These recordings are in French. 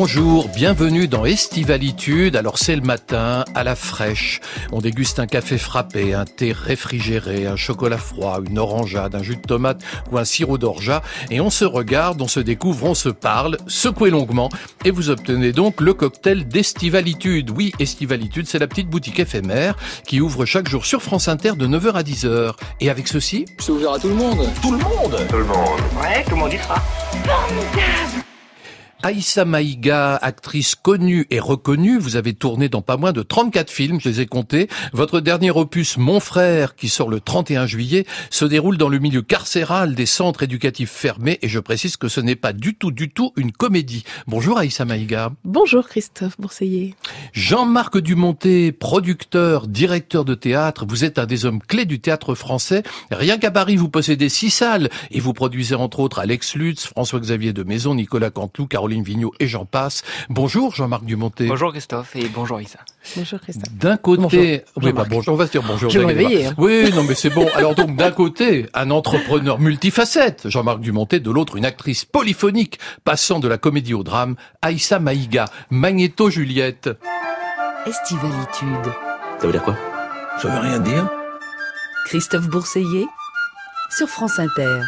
Bonjour, bienvenue dans Estivalitude. Alors c'est le matin, à la fraîche. On déguste un café frappé, un thé réfrigéré, un chocolat froid, une orangeade, un jus de tomate ou un sirop d'orgeat. Et on se regarde, on se découvre, on se parle, secouez longuement. Et vous obtenez donc le cocktail d'Estivalitude. Oui, Estivalitude, c'est la petite boutique éphémère qui ouvre chaque jour sur France Inter de 9h à 10h. Et avec ceci... C'est ouvert à tout le monde. Tout le monde Tout le monde. Ouais, tout le monde y sera. Aïssa Maïga, actrice connue et reconnue, vous avez tourné dans pas moins de 34 films, je les ai comptés. Votre dernier opus, Mon frère, qui sort le 31 juillet, se déroule dans le milieu carcéral des centres éducatifs fermés et je précise que ce n'est pas du tout, du tout une comédie. Bonjour Aïssa Maïga. Bonjour Christophe Bourseiller. Jean-Marc Dumonté, producteur, directeur de théâtre, vous êtes un des hommes clés du théâtre français. Rien qu'à Paris, vous possédez six salles et vous produisez entre autres Alex Lutz, François-Xavier de Maison, Nicolas Canteloup, Caroline Vigneault et j'en passe. Bonjour Jean-Marc Dumonté. Bonjour Christophe et bonjour Issa. Bonjour Christophe. D'un côté, Bonjour. oui, bah, bonjour, on va se dire bonjour. Je vais hein. Oui, non, mais c'est bon. Alors donc, d'un côté, un entrepreneur multifacette, Jean-Marc Dumonté, de l'autre, une actrice polyphonique, passant de la comédie au drame, Aïssa Maïga, Magnéto Juliette. Estivalitude. Ça veut dire quoi? Ça veut rien dire. Christophe Bourseiller sur France Inter.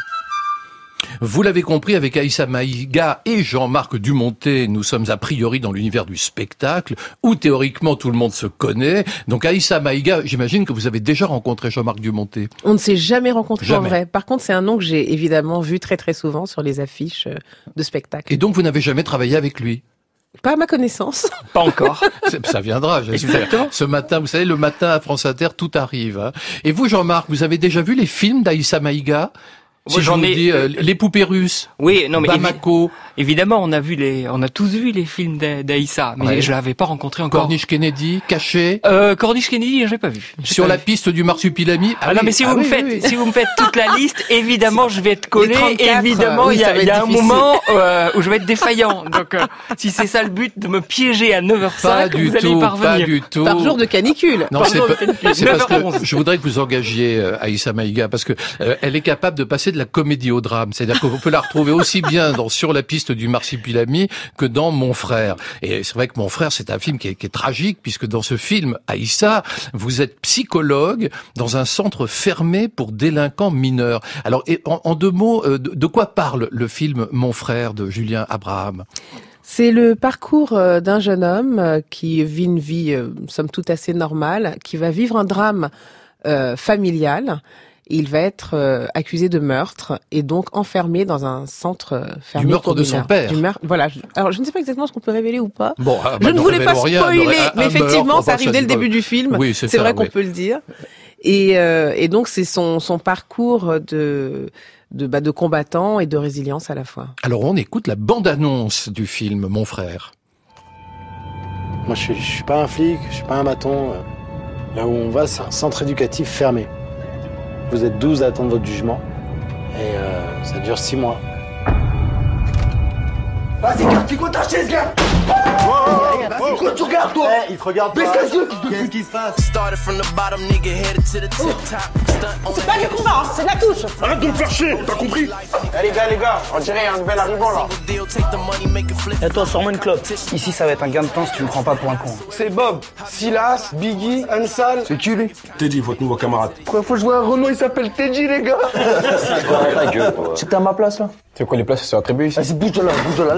Vous l'avez compris, avec Aïssa Maïga et Jean-Marc Dumonté, nous sommes a priori dans l'univers du spectacle, où théoriquement tout le monde se connaît. Donc Aïssa Maïga, j'imagine que vous avez déjà rencontré Jean-Marc Dumonté. On ne s'est jamais rencontrés en Jamais. vrai. Par contre, c'est un nom que j'ai évidemment vu très très souvent sur les affiches euh, de spectacles. Et donc vous n'avez jamais travaillé avec lui? Pas à ma connaissance. Pas encore. Ça viendra, j'espère. Ce matin, vous savez, le matin à France Inter, tout arrive. hein. Et vous, Jean-Marc, vous avez déjà vu les films d'Aïssa Maïga? Si je j'en vous ai- dis euh, les poupées russes, Oui, non mais évi- Bamako, évidemment on a vu les, on a tous vu les films d'A- d'Aïssa, mais Ouais. je l'avais pas rencontré encore. Corniche Kennedy, Caché, Euh, Corniche Kennedy, je l'ai pas vu. Sur pas la vu. piste du marsupilami. Ah, non oui, mais si ah vous me oui, faites, oui, si vous me faites toute la liste, évidemment je vais être collé. 34, évidemment oui, il y a, y a un moment euh, où je vais être défaillant. Donc euh, si c'est ça le but de me piéger à 9h05, Pas du vous allez y tout, pas parvenir. du tout. Par jour de canicule. Non, c'est pas- parce que 9h11. je voudrais que vous engagiez euh, Aïssa Maïga parce que euh, elle est capable de passer de la comédie au drame. C'est-à-dire qu'on peut la retrouver aussi bien dans Sur la piste du marsupilami que dans Mon frère. Et c'est vrai que Mon frère, c'est un film qui est, tragique puisque dans ce film, Aïssa, vous êtes psychologue dans un centre fermé pour délinquants mineurs. Alors, en, deux mots, euh, de, quoi parle le film Mon frère de Julien Abraham? C'est le parcours euh, d'un jeune homme euh, qui vit une vie, somme toute assez normale, qui va vivre un drame familial. Il va être euh, accusé de meurtre et donc enfermé dans un centre euh, fermé. meurtre pour de son père. Du meurtre- voilà. Je- Alors, je ne sais pas exactement ce qu'on peut révéler ou pas. Bon, ah, Je ne voulais pas rien, spoiler, un- mais un effectivement, meurtre, ça arrive dès le début du film. Oui, c'est C'est ça, vrai qu'on oui. peut le dire. Et, euh, et donc, c'est son, son parcours de, de, bah, de combattant et de résilience à la fois. Alors, on écoute la bande-annonce du film Mon frère. Moi, je suis, je suis pas un flic, je suis pas un bâton. Là où on va, c'est un centre éducatif fermé. Vous êtes 12 à attendre votre jugement. Et euh, ça dure 6 mois. Vas-y, garde, quoi ta chaise, gars? Pourquoi tu regardes, toi il te regarde Baisse yeux Qu'est-ce qui se passe Started from the bottom, nigga, headed to the tip top. Stunt on C'est pas du combat, hein, c'est de la touche Arrête de me faire chier, t'as compris Eh les gars, les gars, on dirait un nouvel arrivant là. Et toi, sors-moi une clope. Ici, ça va être un gain de temps si tu me prends pas pour un con. C'est Bob, Silas, Biggie, Ansal. C'est qui lui Teddy, votre nouveau camarade. Quoi, faut jouer un Renault, il s'appelle Teddy, les gars Tu t'es à ma place, là C'est quoi les places sont attribuées ici Vas-y, bouge de là, bouge de là.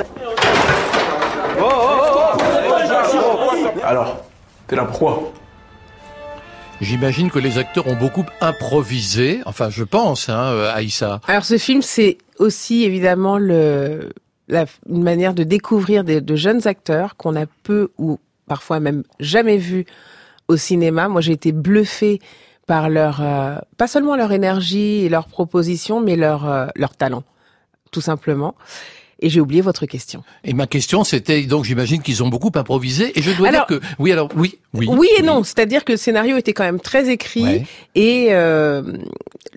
Alors, t'es là pourquoi J'imagine que les acteurs ont beaucoup improvisé. Enfin, je pense, hein, euh, Aïssa. Alors, ce film, c'est aussi évidemment le, la, une manière de découvrir de jeunes acteurs qu'on a peu ou parfois même jamais vus au cinéma. Moi, j'ai été bluffée par leur, euh, pas seulement leur énergie et leur proposition, mais leur, euh, leur talent, tout simplement. Et j'ai oublié votre question. Et ma question, c'était donc, j'imagine qu'ils ont beaucoup improvisé. Et je dois Alors- dire que, oui, alors, oui, oui. Oui et non, c'est-à-dire que le scénario était quand même très écrit Ouais. et euh,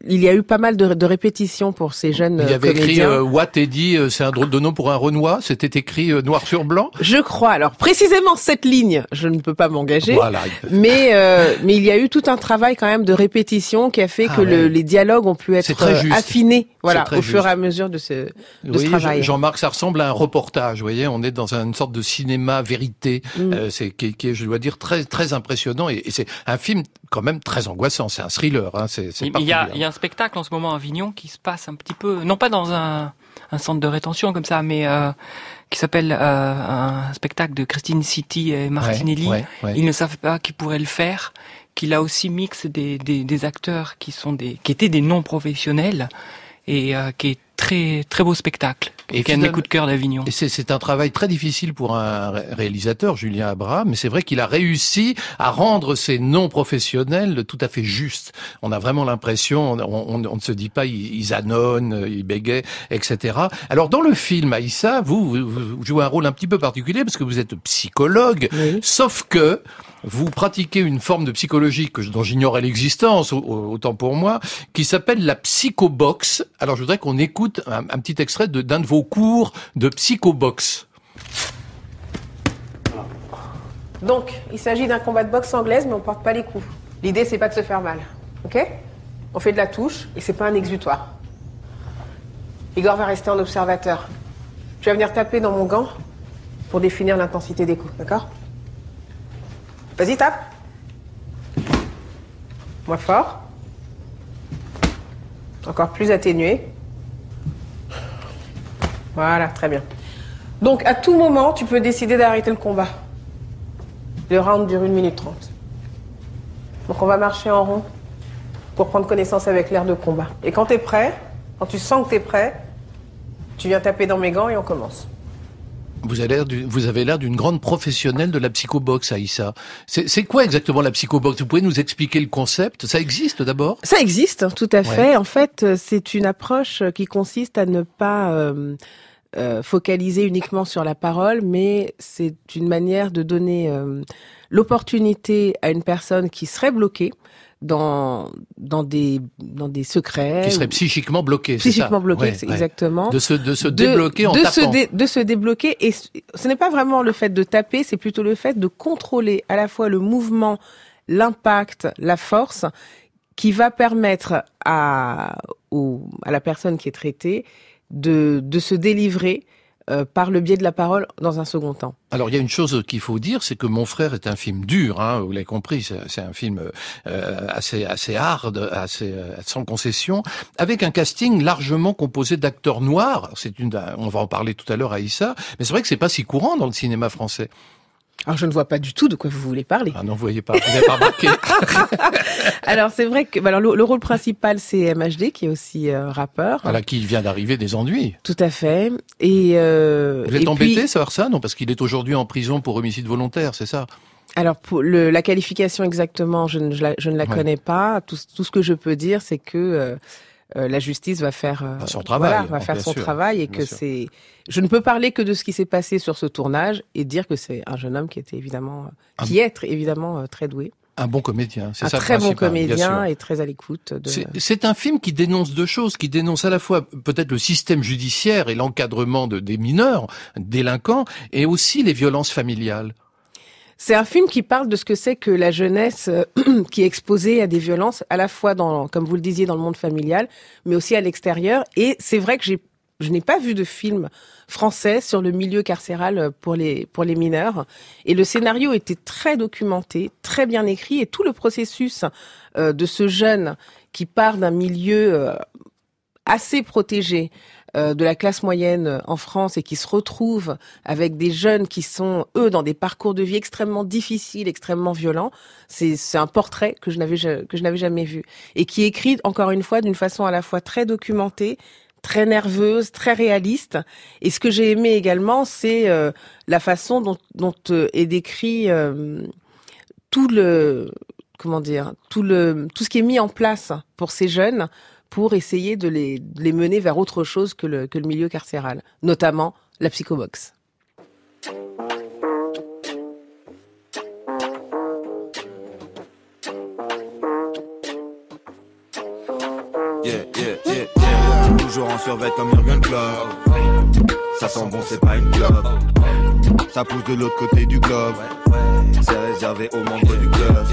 il y a eu pas mal de, de répétitions pour ces jeunes Il y euh, avait écrit euh, Watt dit, euh, c'est un drôle de nom pour un Renoir. C'était écrit euh, noir sur blanc. Je crois. Alors précisément cette ligne, je ne peux pas m'engager. Voilà. Mais mais il y a eu tout un travail quand même de répétition qui a fait Ah que le- les dialogues ont pu être affinés, voilà, au fur et à mesure de ce de ce Oui, travail. Jean-Marc, que ça ressemble à un reportage. Vous voyez, on est dans une sorte de cinéma vérité. Mm. Euh, c'est qui, est- qui est, je dois dire, très très impressionnant. Et, et c'est un film quand même très angoissant. C'est un thriller. Hein. C'est c'est Il il y, a, y a un spectacle en ce moment à Avignon qui se passe un petit peu, non pas dans un, un centre de rétention comme ça, mais euh, qui s'appelle euh, un spectacle de Christine City et Martinelli. Ouais, ouais, ouais. Ils ne savent pas qu'ils pourraient le faire, qu'il a aussi mix des, des, des acteurs qui sont des, qui étaient des non professionnels et euh, qui est très très beau spectacle. Et mes finalement- coups de cœur d'Avignon. C'est- un travail très difficile pour un ré- réalisateur, Julien Abraham, mais c'est vrai qu'il a réussi à rendre ces non-professionnels tout à fait justes. On a vraiment l'impression, on, on- on ne se dit pas ils, annonnent, ils bégayent, etc. Alors dans le film, Aïssa, vous, vous, vous jouez un rôle un petit peu particulier parce que vous êtes psychologue, Oui. sauf que vous pratiquez une forme de psychologie que, dont j'ignorais l'existence, au- au- autant pour moi, qui s'appelle la psychobox. Alors je voudrais qu'on écoute un, petit extrait d'un de vos cours de psychobox. Donc, il s'agit d'un combat de boxe anglaise, mais on porte pas les coups. L'idée, c'est pas de se faire mal. Ok? On fait de la touche et c'est pas un exutoire. Igor va rester en observateur. Tu vas venir taper dans mon gant pour définir l'intensité des coups, d'accord? Vas-y, tape. Moins fort. Encore plus atténué. Voilà, très bien. Donc, à tout moment, tu peux décider d'arrêter le combat. Le round dure 1 minute 30. Donc on va marcher en rond pour prendre connaissance avec l'air de combat. Et quand t'es prêt, quand tu sens que t'es prêt, tu viens taper dans mes gants et on commence. Vous avez l'air du- vous avez l'air d'une grande professionnelle de la psychobox, Aïssa. C'est c'est quoi exactement la psychobox Vous pouvez nous expliquer le concept? Ça existe d'abord? Ça existe, tout à fait. Ouais. En fait, euh, c'est une approche euh, qui consiste à ne pas euh, euh, focaliser uniquement sur la parole, mais c'est une manière de donner euh, l'opportunité à une personne qui serait bloquée dans dans des dans des secrets Qui serait ou- psychiquement bloqué, c'est ça psychiquement bloqué, Ouais, c'est ouais. exactement. De se, de se débloquer en de tapant. Se dé- de se débloquer. Et ce ce n'est pas vraiment le fait de taper, c'est plutôt le fait de contrôler à la fois le mouvement, l'impact, la force, qui va permettre à, au- à la personne qui est traitée de, de se délivrer euh, par le biais de la parole dans un second temps. Alors il y a une chose qu'il faut dire, c'est que Mon frère est un film dur, hein, vous l'avez compris, c'est un film euh, assez assez hard, assez euh, sans concession, avec un casting largement composé d'acteurs noirs. C'est une, on va en parler tout à l'heure, Aïssa, mais c'est vrai que c'est pas si courant dans le cinéma français. Alors je ne vois pas du tout de quoi vous voulez parler. Ah non, vous voyez pas, vous n'avez pas remarqué. Alors c'est vrai que alors, le, le rôle principal c'est MHD qui est aussi euh, rappeur. Voilà qui vient d'arriver des ennuis. Tout à fait. Et euh, Vous êtes et embêté, puis- savoir ça Non, parce qu'il est aujourd'hui en prison pour homicide volontaire, c'est ça? Alors pour le, la qualification exactement, je ne, je la, je ne la Ouais. connais pas. Tout, tout ce que je peux dire, c'est que euh, euh, la justice va faire euh, son travail, voilà, va hein, faire son sûr, travail et que c'est. Je ne peux parler que de ce qui s'est passé sur ce tournage et dire que c'est un jeune homme qui était évidemment, Un- qui est évidemment euh, très doué, Un bon comédien, c'est un ça le très bon comédien et très à l'écoute. De... C'est- C'est un film qui dénonce deux choses, qui dénonce à la fois peut-être le système judiciaire et l'encadrement de, des mineurs, délinquants, et aussi les violences familiales. C'est un film qui parle de ce que c'est que la jeunesse euh, qui est exposée à des violences, à la fois dans, comme vous le disiez, dans le monde familial, mais aussi à l'extérieur. Et c'est vrai que j'ai, je n'ai pas vu de film français sur le milieu carcéral pour les pour les mineurs. Et le scénario était très documenté, très bien écrit, et tout le processus euh, de ce jeune qui part d'un milieu euh, assez protégé euh, de la classe moyenne euh, en France et qui se retrouve avec des jeunes qui sont eux dans des parcours de vie extrêmement difficiles, extrêmement violents. C'est un portrait que je n'avais ja- que je n'avais jamais vu et qui est écrit encore une fois d'une façon à la fois très documentée, très nerveuse, très réaliste. Et ce que j'ai aimé également, c'est euh, la façon dont, dont euh, est décrit euh, tout le comment dire tout le tout ce qui est mis en place pour ces jeunes pour essayer de les, de les mener vers autre chose que le, que le milieu carcéral, notamment la psychobox. Yeah, yeah, yeah, yeah. Toujours en survêt comme Jurgen Klopp. Ça sent bon, c'est pas une clope. Ça pousse de l'autre côté du globe. C'est réservé aux membres du club.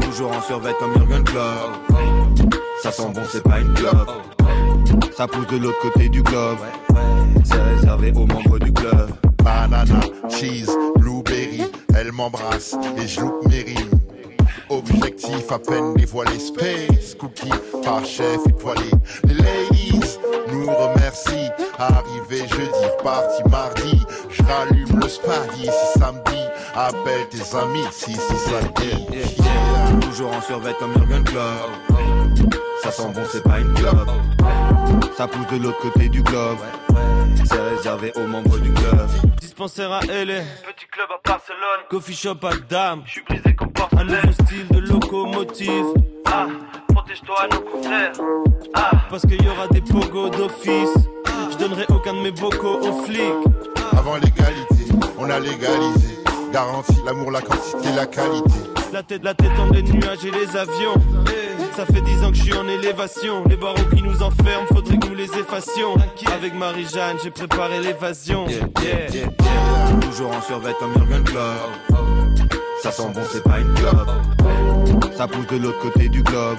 Toujours en survêt comme Jurgen Klopp. Ça sent bon, c'est pas une clope. Ça pousse de l'autre côté du globe. c'est réservé aux membres du club. Banana, cheese, blueberry, elle m'embrasse et je loupe mes rimes. Objectif à peine dévoilé, space, cookie par chef étoilé. Les ladies nous remercient. Arrivé jeudi, reparti mardi. Rallume le spaghetti si samedi. Appelle tes amis si si samedi. Yeah, yeah. Toujours en survêt comme Jurgen Klopp. Ça sent bon, c'est pas une clope. Ça pousse de l'autre côté du globe. C'est réservé aux membres du club. Dispensaire à LA. Petit club à Barcelone. Coffee shop à Dame. Je suis brisé comme porte Un nouveau style de locomotive. Ah, protège-toi à nos. Ah, parce qu'il y aura des pogos d'office. Je donnerai aucun de mes bocaux aux flics. Avant l'égalité, on a légalisé. Garantie, l'amour, la quantité, la qualité. La tête, la tête dans les nuages et les avions. Ça fait dix ans que je suis en élévation. Les barreaux qui nous enferment, faudrait que nous les effacions. Avec Marie-Jeanne, j'ai préparé l'évasion. Yeah, yeah, yeah. Toujours en survêt comme Jurgen Klopp. Ça sent bon, c'est pas une clope. Ça pousse de l'autre côté du globe.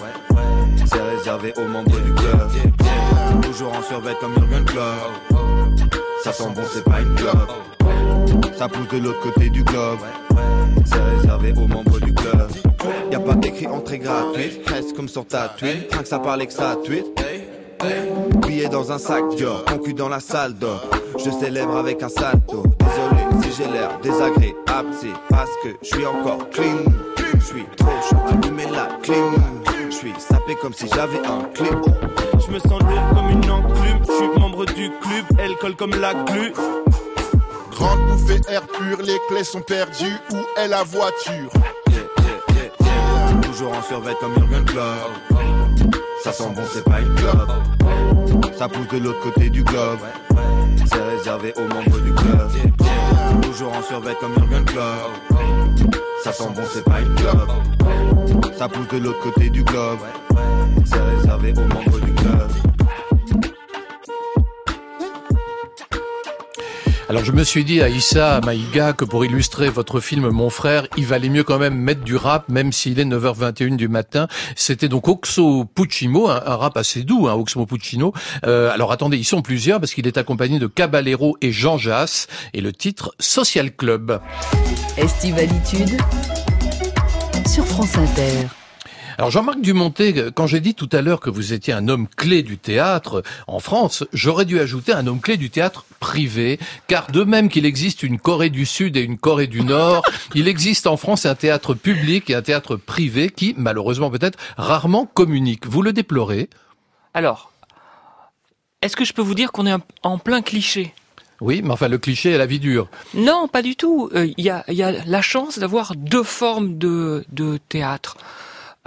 C'est réservé aux membres du club. Toujours en survêt comme Jurgen Klopp. Ça sent bon, c'est pas une clope. Ça pousse de l'autre côté du globe. C'est réservé aux membres du club. Y a pas d'écrit entrée gratuite. Reste comme sur ta tweet. Rien que ça parle que ça tweet. Billet dans un sac Dior, concu dans la salle d'or. Je célèbre avec un salto. Désolé si j'ai l'air désagréable, c'est parce que je suis encore clean. Je suis trop chaud, allumer la clim. Je suis sapé comme si j'avais un clip. Je me sens lourd comme une enclume. Je suis membre du club, elle colle comme la glu. Grande bouffée air pur, les clés sont perdues. Où est la voiture? Toujours en survêt comme Jurgen Klopp. Ça sent bon, c'est pas une clope. Ça pousse de l'autre côté du globe. C'est réservé aux membres du club. Toujours en survêt comme Jurgen Klopp. Ça sent bon, c'est pas une clope. Ça pousse de l'autre côté du globe. C'est réservé aux membres du club. Alors je me suis dit à Issa Maïga que pour illustrer votre film Mon frère, il valait mieux quand même mettre du rap, même s'il est 9h21 du matin. C'était donc Oxo Puccino, un, rap assez doux, hein, Oxmo Puccino. Euh, alors attendez, ils sont plusieurs parce qu'il est accompagné de Caballero et Jean Jass et le titre Social Club. Estivalitude sur France Inter. Alors Jean-Marc Dumonté, quand j'ai dit tout à l'heure que vous étiez un homme clé du théâtre en France, j'aurais dû ajouter un homme clé du théâtre privé, car de même qu'il existe une Corée du Sud et une Corée du Nord, il existe en France un théâtre public et un théâtre privé qui, malheureusement peut-être, rarement communiquent. Vous le déplorez? Alors, est-ce que je peux vous dire qu'on est en plein cliché? Oui, mais enfin le cliché est la vie dure. Non, pas du tout. Il euh, y, a, y, a, la chance d'avoir deux formes de, de théâtre.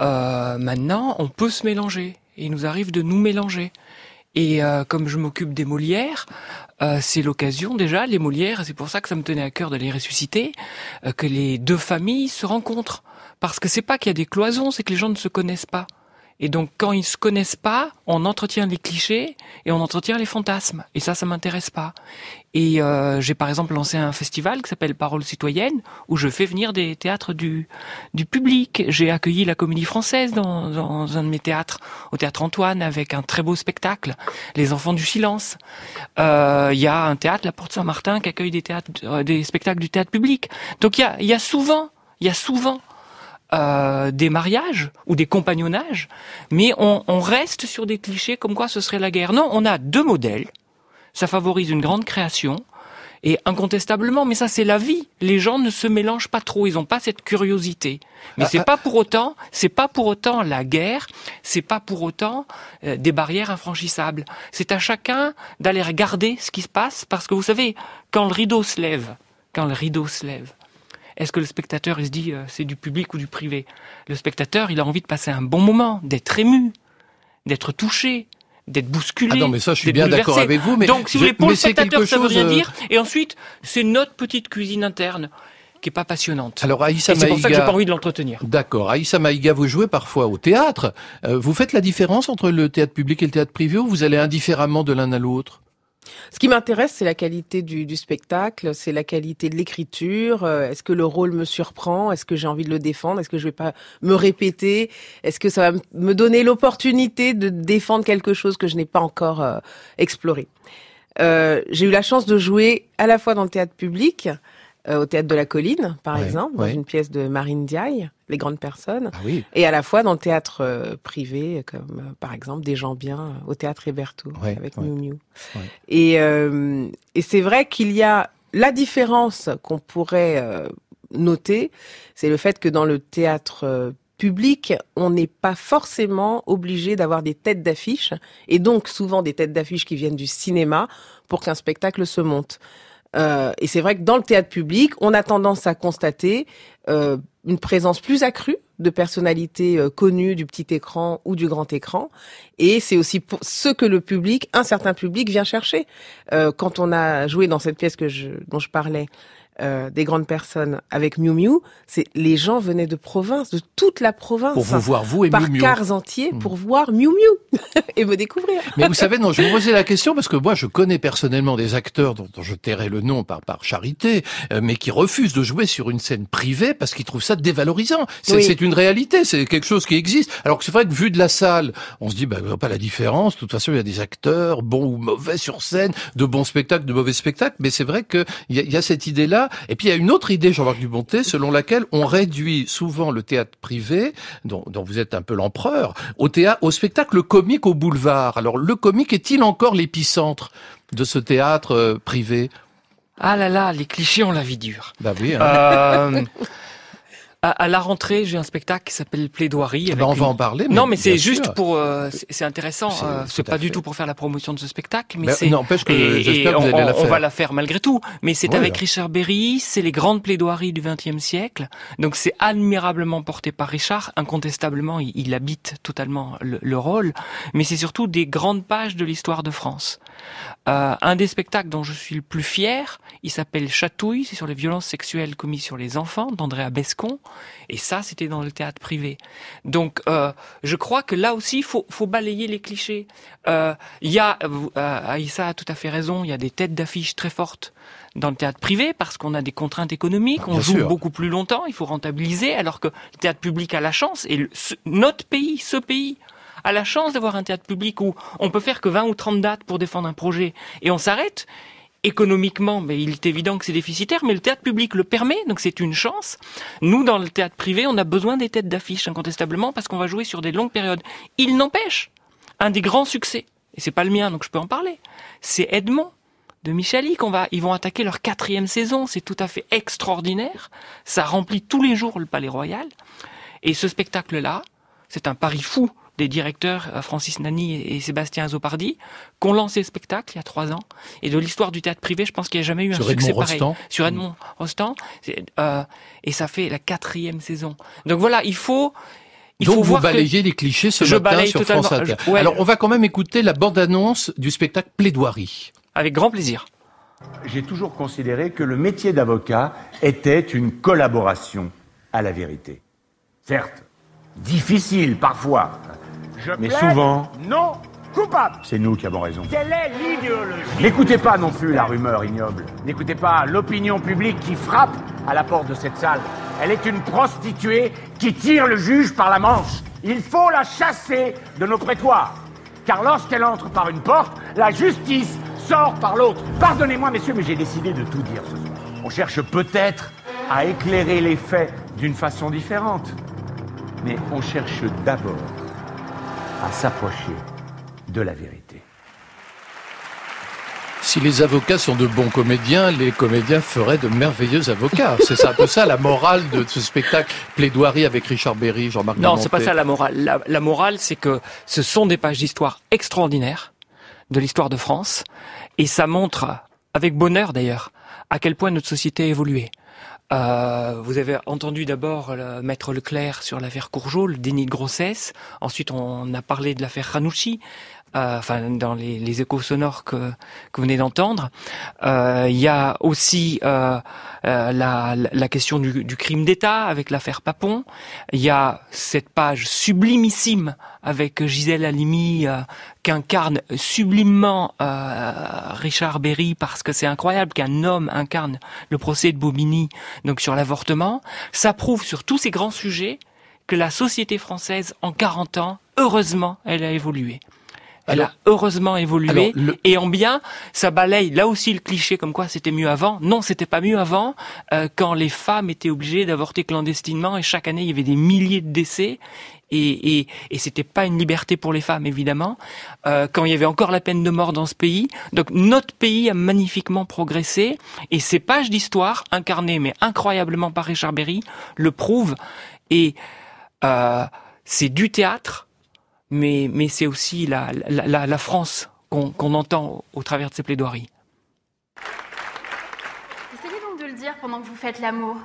Euh, maintenant, on peut se mélanger. Il nous arrive de nous mélanger. Et euh, comme je m'occupe des Molières, euh, c'est l'occasion déjà, les Molières, c'est pour ça que ça me tenait à cœur de les ressusciter, euh, que les deux familles se rencontrent. Parce que c'est pas qu'il y a des cloisons, c'est que les gens ne se connaissent pas. Et donc, quand ils se connaissent pas, on entretient les clichés et on entretient les fantasmes. Et ça, ça m'intéresse pas. Et euh, j'ai par exemple lancé un festival qui s'appelle Parole citoyenne, où je fais venir des théâtres du du public. J'ai accueilli la Comédie Française dans, dans un de mes théâtres, au Théâtre Antoine, avec un très beau spectacle, Les Enfants du Silence. Il euh, y a un théâtre, la Porte Saint-Martin, qui accueille des théâtres, euh, des spectacles du théâtre public. Donc il y a, y a souvent, il y a souvent euh, des mariages ou des compagnonnages, mais on, on, reste sur des clichés comme quoi ce serait la guerre. Non, on a deux modèles. Ça favorise une grande création. Et incontestablement, mais ça c'est la vie. Les gens ne se mélangent pas trop, ils n'ont pas cette curiosité. Mais c'est pas pour autant, c'est pas pour autant la guerre, c'est pas pour autant euh, des barrières infranchissables. C'est à chacun d'aller regarder ce qui se passe, parce que vous savez, quand le rideau se lève, quand le rideau se lève, est-ce que le spectateur, il se dit, euh, c'est du public ou du privé? Le spectateur, il a envie de passer un bon moment, d'être ému, d'être touché, d'être bousculé. Ah non, mais ça, je suis bien d'accord avec vous. Mais Donc, si vous voulez, pour le spectateur, ça veut rien dire. Et ensuite, c'est notre petite cuisine interne qui est pas passionnante. Alors Aïssa C'est pour ça que j'ai pas envie de l'entretenir. D'accord. Aïssa Maïga, vous jouez parfois au théâtre. Euh, vous faites la différence entre le théâtre public et le théâtre privé ou vous allez indifféremment de l'un à l'autre? Ce qui m'intéresse, c'est la qualité du, du spectacle, c'est la qualité de l'écriture. Euh, est-ce que le rôle me surprend? Est-ce que j'ai envie de le défendre? Est-ce que je vais pas me répéter? Est-ce que ça va me donner l'opportunité de défendre quelque chose que je n'ai pas encore euh, exploré? Euh, j'ai eu la chance de jouer à la fois dans le théâtre public, euh, au théâtre de la Colline, par Ouais, exemple, dans ouais. une pièce de Marine Diaye, Les Grandes Personnes, Ah oui. et à la fois dans le théâtre euh, privé, comme euh, par exemple Des gens bien euh, au théâtre Héberto, Ouais, avec. Miu Miu. Et, euh, et c'est vrai qu'il y a la différence qu'on pourrait euh, noter, c'est le fait que dans le théâtre public, on n'est pas forcément obligé d'avoir des têtes d'affiche, et donc souvent des têtes d'affiche qui viennent du cinéma pour qu'un spectacle se monte. Euh, et c'est vrai que dans le théâtre public, on a tendance à constater euh, une présence plus accrue de personnalités euh, connues du petit écran ou du grand écran. Et c'est aussi ce que le public, un certain public, vient chercher. Euh, quand on a joué dans cette pièce que je, dont je parlais, euh, des grandes personnes avec Miu Miu, c'est les gens venaient de province, de toute la province, Pour vous voir, vous et par Miu Miu. cars entiers, Mm. pour voir Miu Miu et me découvrir. Mais vous savez, non, je me posais la question parce que moi, je connais personnellement des acteurs dont, dont je tairai le nom par, par charité, euh, mais qui refusent de jouer sur une scène privée parce qu'ils trouvent ça dévalorisant. C'est Oui. une réalité, c'est quelque chose qui existe. Alors que c'est vrai que vu de la salle, on se dit, bah, pas la différence. De toute façon, il y a des acteurs, bons ou mauvais sur scène, de bons spectacles, de mauvais spectacles. Mais c'est vrai qu'il y y a cette Et puis, il y a une autre idée, Jean-Marc Dubonté, selon laquelle on réduit souvent le théâtre privé, dont, dont vous êtes un peu l'empereur, au théâtre, au spectacle comique au boulevard. Alors, le comique est-il encore l'épicentre de ce théâtre euh, privé? Ah là là, les clichés ont la vie dure. Bah oui. hein. Euh, à, à la rentrée, j'ai un spectacle qui s'appelle Plaidoirie. Ah avec bah, on va une- en parler. mais non, mais c'est juste pour. euh, c'est intéressant. C'est- euh, pas du tout pour faire la promotion de ce spectacle, mais Mais c'est. n'empêche que j'espère que vous on, allez la on- on faire. va la faire malgré tout. Mais c'est avec alors. Richard Berry. C'est les grandes plaidoiries du XXe siècle. Donc c'est admirablement porté par Richard. Incontestablement, il, il habite totalement le, le rôle. Mais c'est surtout des grandes pages de l'histoire de France. Euh, un des spectacles dont je suis le plus fier, il s'appelle Chatouille, c'est sur les violences sexuelles commises sur les enfants d'Andrea Bescon, et ça c'était dans le théâtre privé. Donc euh, je crois que là aussi il faut, faut balayer les clichés. Euh, Il y a, Aïssa a tout à fait raison, il y a des têtes d'affiche très fortes dans le théâtre privé parce qu'on a des contraintes économiques, on Bien joue sûr. beaucoup plus longtemps, il faut rentabiliser, alors que le théâtre public a la chance, et le- ce- notre pays, ce pays, a la chance d'avoir un théâtre public où on peut faire que 20 ou 30 dates pour défendre un projet et on s'arrête. Économiquement, mais il est évident que c'est déficitaire, mais le théâtre public le permet, donc c'est une chance. Nous, dans le théâtre privé, on a besoin des têtes d'affiche, incontestablement, parce qu'on va jouer sur des longues périodes. Il n'empêche, un des grands succès, et c'est pas le mien, donc je peux en parler, c'est Edmond de Michali qu'on va, ils vont attaquer leur quatrième saison, c'est tout à fait extraordinaire. Ça remplit tous les jours le Palais Royal. Et ce spectacle-là, c'est un pari fou des directeurs euh, Francis Nani et Sébastien Azopardi, qui ont lancé le spectacle il y a trois ans. Et de l'histoire du théâtre privé, je pense qu'il n'y a jamais eu Sur un succès Edmond pareil. Rostand. Sur Edmond Rostand. Euh, et ça fait la quatrième saison. Donc voilà, il faut... Il Donc faut vous voir que- balayez les clichés ce Je matin balaye sur totalement. France Inter. Je- ouais. Alors on va quand même écouter la bande-annonce du spectacle Plaidoirie. Avec grand plaisir. J'ai toujours considéré que le métier d'avocat était une collaboration à la vérité. Certes, difficile parfois, mais plaide souvent, Non coupable c'est nous qui avons raison. Quelle est l'idéologie? N'écoutez pas non plus la rumeur ignoble. N'écoutez pas l'opinion publique qui frappe à la porte de cette salle. Elle est une prostituée qui tire le juge par la manche. Il faut la chasser de nos prétoires. Car lorsqu'elle entre par une porte, la justice sort par l'autre. Pardonnez-moi, messieurs, mais j'ai décidé de tout dire ce soir. On cherche peut-être à éclairer les faits d'une façon différente. Mais on cherche d'abord à s'approcher de la vérité. Si les avocats sont de bons comédiens, les comédiens feraient de merveilleux avocats. C'est un peu ça la morale de ce spectacle Plaidoirie avec Richard Berry, Jean-Marc Non, c'est pas ça la morale. La, la morale, c'est que ce sont des pages d'histoire extraordinaires de l'histoire de France, et ça montre, avec bonheur d'ailleurs, à quel point notre société a évolué. Euh, vous avez entendu d'abord le maître Leclerc sur l'affaire Courgeot, le déni de grossesse. Ensuite, on a parlé de l'affaire Ranouchi, euh, enfin dans les, les échos sonores que, que vous venez d'entendre. Euh, Il y a aussi euh, euh, la, la question du, du crime d'État avec l'affaire Papon. Il y a cette page sublimissime avec Gisèle Halimi euh, qu'incarne sublimement euh, Richard Berry parce que c'est incroyable qu'un homme incarne le procès de Bobigny donc sur l'avortement. Ça prouve sur tous ces grands sujets que la société française en 40 ans, heureusement, elle a évolué. Elle a heureusement évolué et en bien, ça balaye là aussi le cliché comme quoi c'était mieux avant. Non, c'était pas mieux avant euh, quand les femmes étaient obligées d'avorter clandestinement et chaque année il y avait des milliers de décès et, et, et c'était pas une liberté pour les femmes évidemment. Euh, quand il y avait encore la peine de mort dans ce pays, donc notre pays a magnifiquement progressé et ces pages d'histoire incarnées mais incroyablement par Richard Berry le prouvent et euh, c'est du théâtre mais, mais c'est aussi la, la, la France qu'on qu entend au travers de ces plaidoiries. Essayez donc de le dire pendant que vous faites l'amour.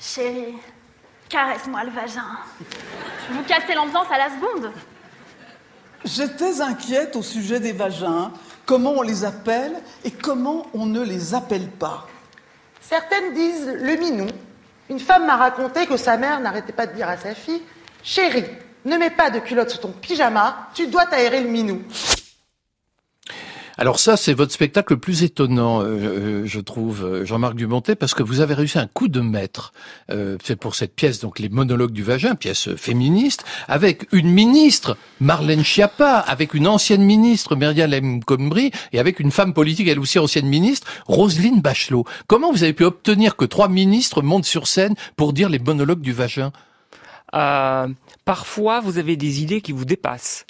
Chérie, caresse-moi le vagin. Vous cassez l'ambiance à la seconde. J'étais inquiète au sujet des vagins, comment on les appelle et comment on ne les appelle pas? Certaines disent le minou. Une femme m'a raconté que sa mère n'arrêtait pas de dire à sa fille Chérie, ne mets pas de culotte sous ton pyjama, tu dois t'aérer le minou. Alors ça, c'est votre spectacle le plus étonnant, euh, euh je trouve, euh, Jean-Marc Dumontet, parce que vous avez réussi un coup de maître. Euh, c'est pour cette pièce, donc les monologues du vagin, pièce féministe, avec une ministre, Marlène Schiappa, avec une ancienne ministre, Myriam Khomri, et avec une femme politique, elle aussi ancienne ministre, Roselyne Bachelot. Comment vous avez pu obtenir que trois ministres montent sur scène pour dire les monologues du vagin? Parfois, vous avez des idées qui vous dépassent.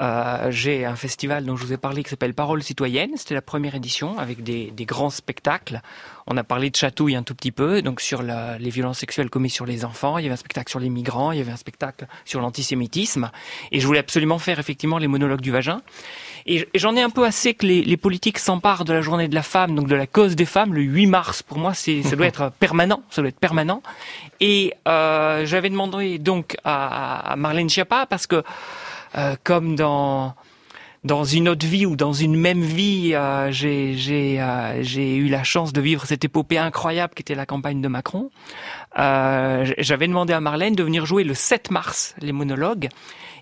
Euh, j'ai un festival dont je vous ai parlé qui s'appelle Parole citoyenne. C'était la première édition avec des, des, grands spectacles. On a parlé de chatouille un tout petit peu, donc sur la, les violences sexuelles commises sur les enfants. Il y avait un spectacle sur les migrants, il y avait un spectacle sur l'antisémitisme. Et je voulais absolument faire effectivement les monologues du vagin. Et, j'en ai un peu assez que les, les politiques s'emparent de la journée de la femme, donc de la cause des femmes, le 8 mars. Pour moi, c'est, ça doit être permanent. Ça doit être permanent. Et euh, j'avais demandé donc à, à Marlène Schiappa parce que euh, comme dans dans une autre vie ou dans une même vie, euh, j'ai j'ai euh, j'ai eu la chance de vivre cette épopée incroyable qui était la campagne de Macron. Euh, J'avais demandé à Marlène de venir jouer le 7 mars les monologues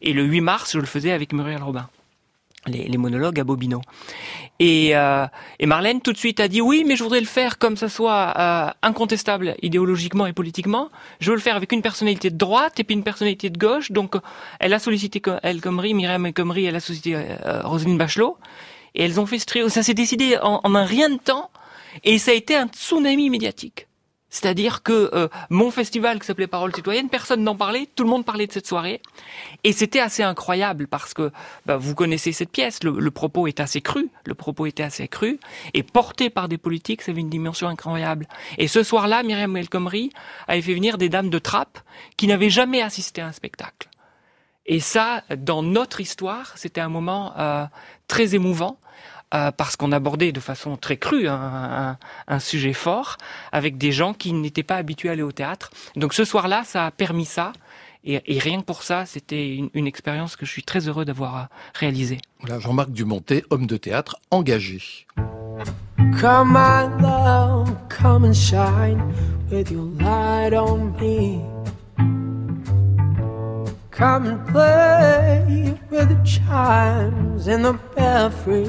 et le 8 mars je le faisais avec Muriel Robin les, les, monologues à Bobino. Et, euh, et, Marlène tout de suite a dit oui, mais je voudrais le faire comme ça soit euh, incontestable idéologiquement et politiquement. Je veux le faire avec une personnalité de droite et puis une personnalité de gauche. Donc elle a sollicité El Khomri, Myriam El Khomri, elle a sollicité euh, Roselyne Bachelot. Et elles ont fait ce trio. Ça s'est décidé en, en un rien de temps. Et ça a été un tsunami médiatique. C'est-à-dire que euh, mon festival qui s'appelait Parole citoyenne, personne n'en parlait, tout le monde parlait de cette soirée. Et c'était assez incroyable parce que bah, vous connaissez cette pièce, le, le, propos est assez cru, le propos était assez cru, et porté par des politiques, ça avait une dimension incroyable. Et ce soir-là, Myriam El Khomri avait fait venir des dames de trappe qui n'avaient jamais assisté à un spectacle. Et ça, dans notre histoire, c'était un moment euh, très émouvant euh, parce qu'on abordait de façon très crue un, un, un, sujet fort avec des gens qui n'étaient pas habitués à aller au théâtre. Donc ce soir-là, ça a permis ça. Et, et rien que pour ça, c'était une, une, expérience que je suis très heureux d'avoir réalisée. Voilà, Jean-Marc Dumontet, homme de théâtre engagé. Come my love, come and shine with your light on me. Come and play with the chimes in the belfry.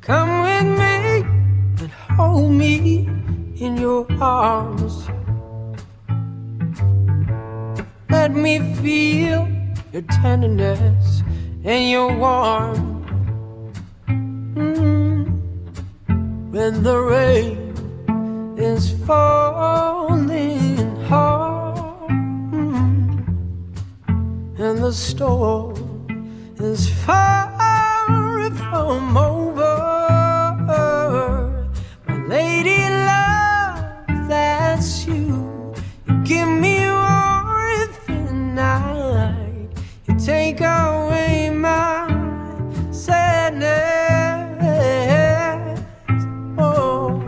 Come with me and hold me in your arms. Let me feel your tenderness and your warmth. Mm. When the rain is falling hard mm. and the storm is far from over. Lady love, that's you. You give me warmth in night. You take away my sadness. Oh,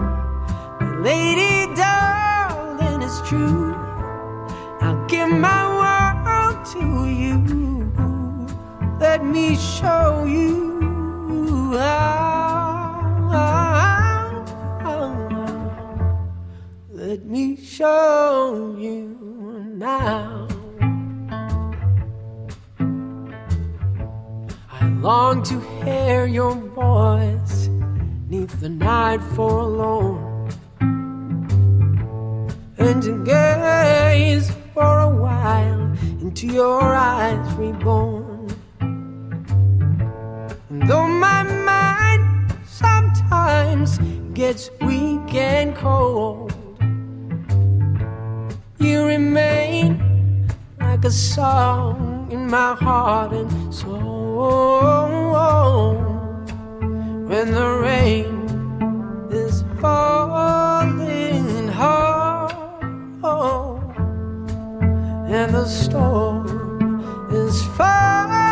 lady darling, it's true. I'll give my world to you. Let me show show you now. I long to hear your voice neath the night forlorn and to gaze for a while into your eyes reborn. And though my mind sometimes gets weak and cold, you remain like a song in my heart and soul. When the rain is falling hard and the storm is far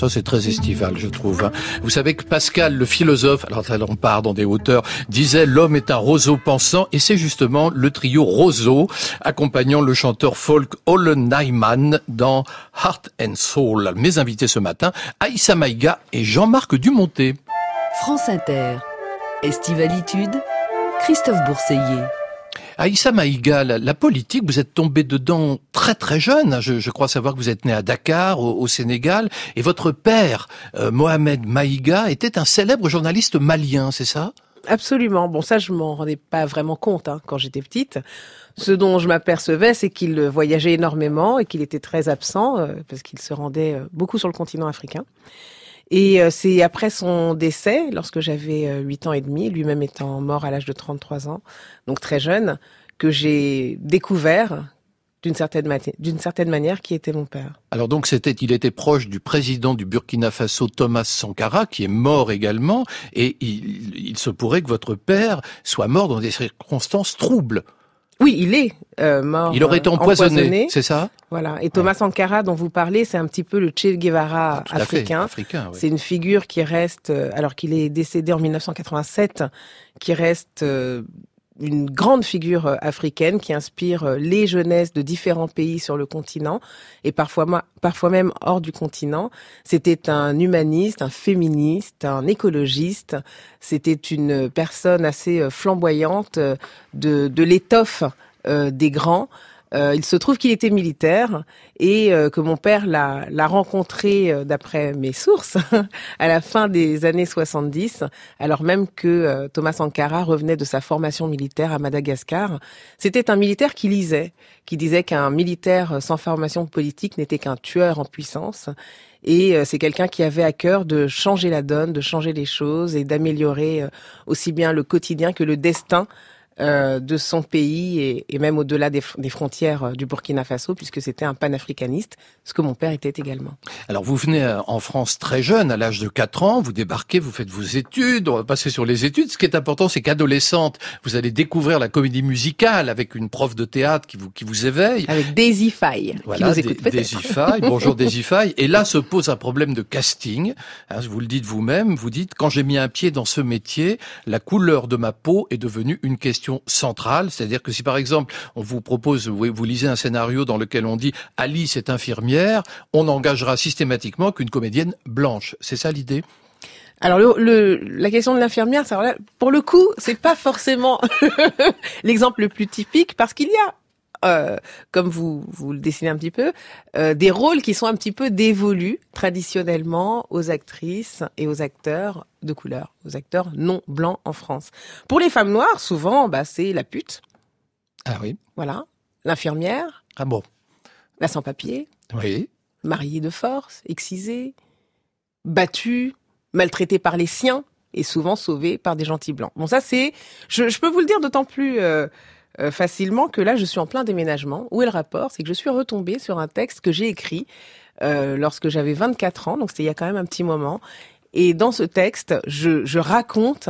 Ça, c'est très estival, je trouve. hein. Vous savez que Pascal, le philosophe, alors là, on part dans des hauteurs, disait l'homme est un roseau pensant, et c'est justement le trio Roseau, accompagnant le chanteur folk Ole Nyman dans Heart and Soul. Mes invités ce matin, Aïssa Maïga et Jean-Marc Dumonté. France Inter. Estivalitude. Christophe Bourseiller. Aïssa Maïga, la, la politique, vous êtes tombé dedans très très jeune. Je, je crois savoir que vous êtes né à Dakar, au, au Sénégal, et votre père, euh, Mohamed Maïga, était un célèbre journaliste malien, c'est ça? Absolument. Bon, ça, je m'en rendais pas vraiment compte hein, quand j'étais petite. Ce dont je m'apercevais, c'est qu'il voyageait énormément et qu'il était très absent euh, parce qu'il se rendait euh, beaucoup sur le continent africain. Et euh, c'est après son décès, lorsque j'avais euh, 8 ans et demi, lui-même étant mort à l'âge de 33 ans, donc très jeune, que j'ai découvert d'une certaine, certaine manière qui était mon père. Alors donc c'était, il était proche du président du Burkina Faso, Thomas Sankara, qui est mort également, et il, il se pourrait que votre père soit mort dans des circonstances troubles. Oui, il est euh, mort. Il aurait été euh, empoisonné, c'est ça? Voilà. Et Thomas Sankara, dont vous parlez, c'est un petit peu le Che Guevara Tout fait, africain. africain, oui. C'est une figure qui reste, euh, alors qu'il est décédé en 1987, qui reste euh, une grande figure euh, africaine qui inspire euh, les jeunesses de différents pays sur le continent et parfois, parfois même hors du continent. C'était un humaniste, un féministe, un écologiste. C'était une personne assez euh, flamboyante de, de l'étoffe des grands. Euh, il se trouve qu'il était militaire et euh, que mon père l'a rencontré, euh, d'après mes sources, à la fin des années 70, alors même que euh, Thomas Sankara revenait de sa formation militaire à Madagascar. C'était un militaire qui lisait, qui disait qu'un militaire sans formation politique n'était qu'un tueur en puissance. Et euh, c'est quelqu'un qui avait à cœur de changer la donne, de changer les choses et d'améliorer euh, aussi bien le quotidien que le destin euh, de son pays et, et même au-delà des, des frontières euh, du Burkina Faso, puisque c'était un panafricaniste, ce que mon père était également. Alors vous venez euh, en France très jeune, à l'âge de 4 ans, vous débarquez, vous faites vos études, on va passer sur les études. Ce qui est important, c'est qu'adolescente, vous allez découvrir la comédie musicale avec une prof de théâtre qui vous, qui vous éveille. Avec Daisy Faye, qui Voilà, nous des, écoute peut-être. Daisy Faye. Bonjour Daisy Faye. Et là se pose un problème de casting. Hein, vous le dites vous-même. Vous dites quand j'ai mis un pied dans ce métier, la couleur de ma peau est devenue une question centrale. C'est-à-dire que si par exemple on vous propose, vous, lisez un scénario dans lequel on dit Alice est infirmière, on engagera systématiquement qu'une comédienne blanche. C'est ça l'idée? Alors la question de l'infirmière, pour le coup, c'est pas forcément l'exemple le plus typique parce qu'il y a euh, comme vous vous le dessinez un petit peu, euh, des rôles qui sont un petit peu dévolus traditionnellement aux actrices et aux acteurs de couleur, aux acteurs non blancs en France. Pour les femmes noires, souvent, bah, c'est la pute, Ah oui. voilà, l'infirmière, Ah bon. la sans-papier, Oui. mariée de force, excisée, battue, maltraitée par les siens et souvent sauvée par des gentils blancs. Bon, ça c'est, je, je peux vous le dire d'autant plus euh, euh, facilement que là je suis en plein déménagement. Où est le rapport? C'est que je suis retombée sur un texte que j'ai écrit euh, lorsque j'avais 24 ans, donc c'était il y a quand même un petit moment. Et dans ce texte, je, je raconte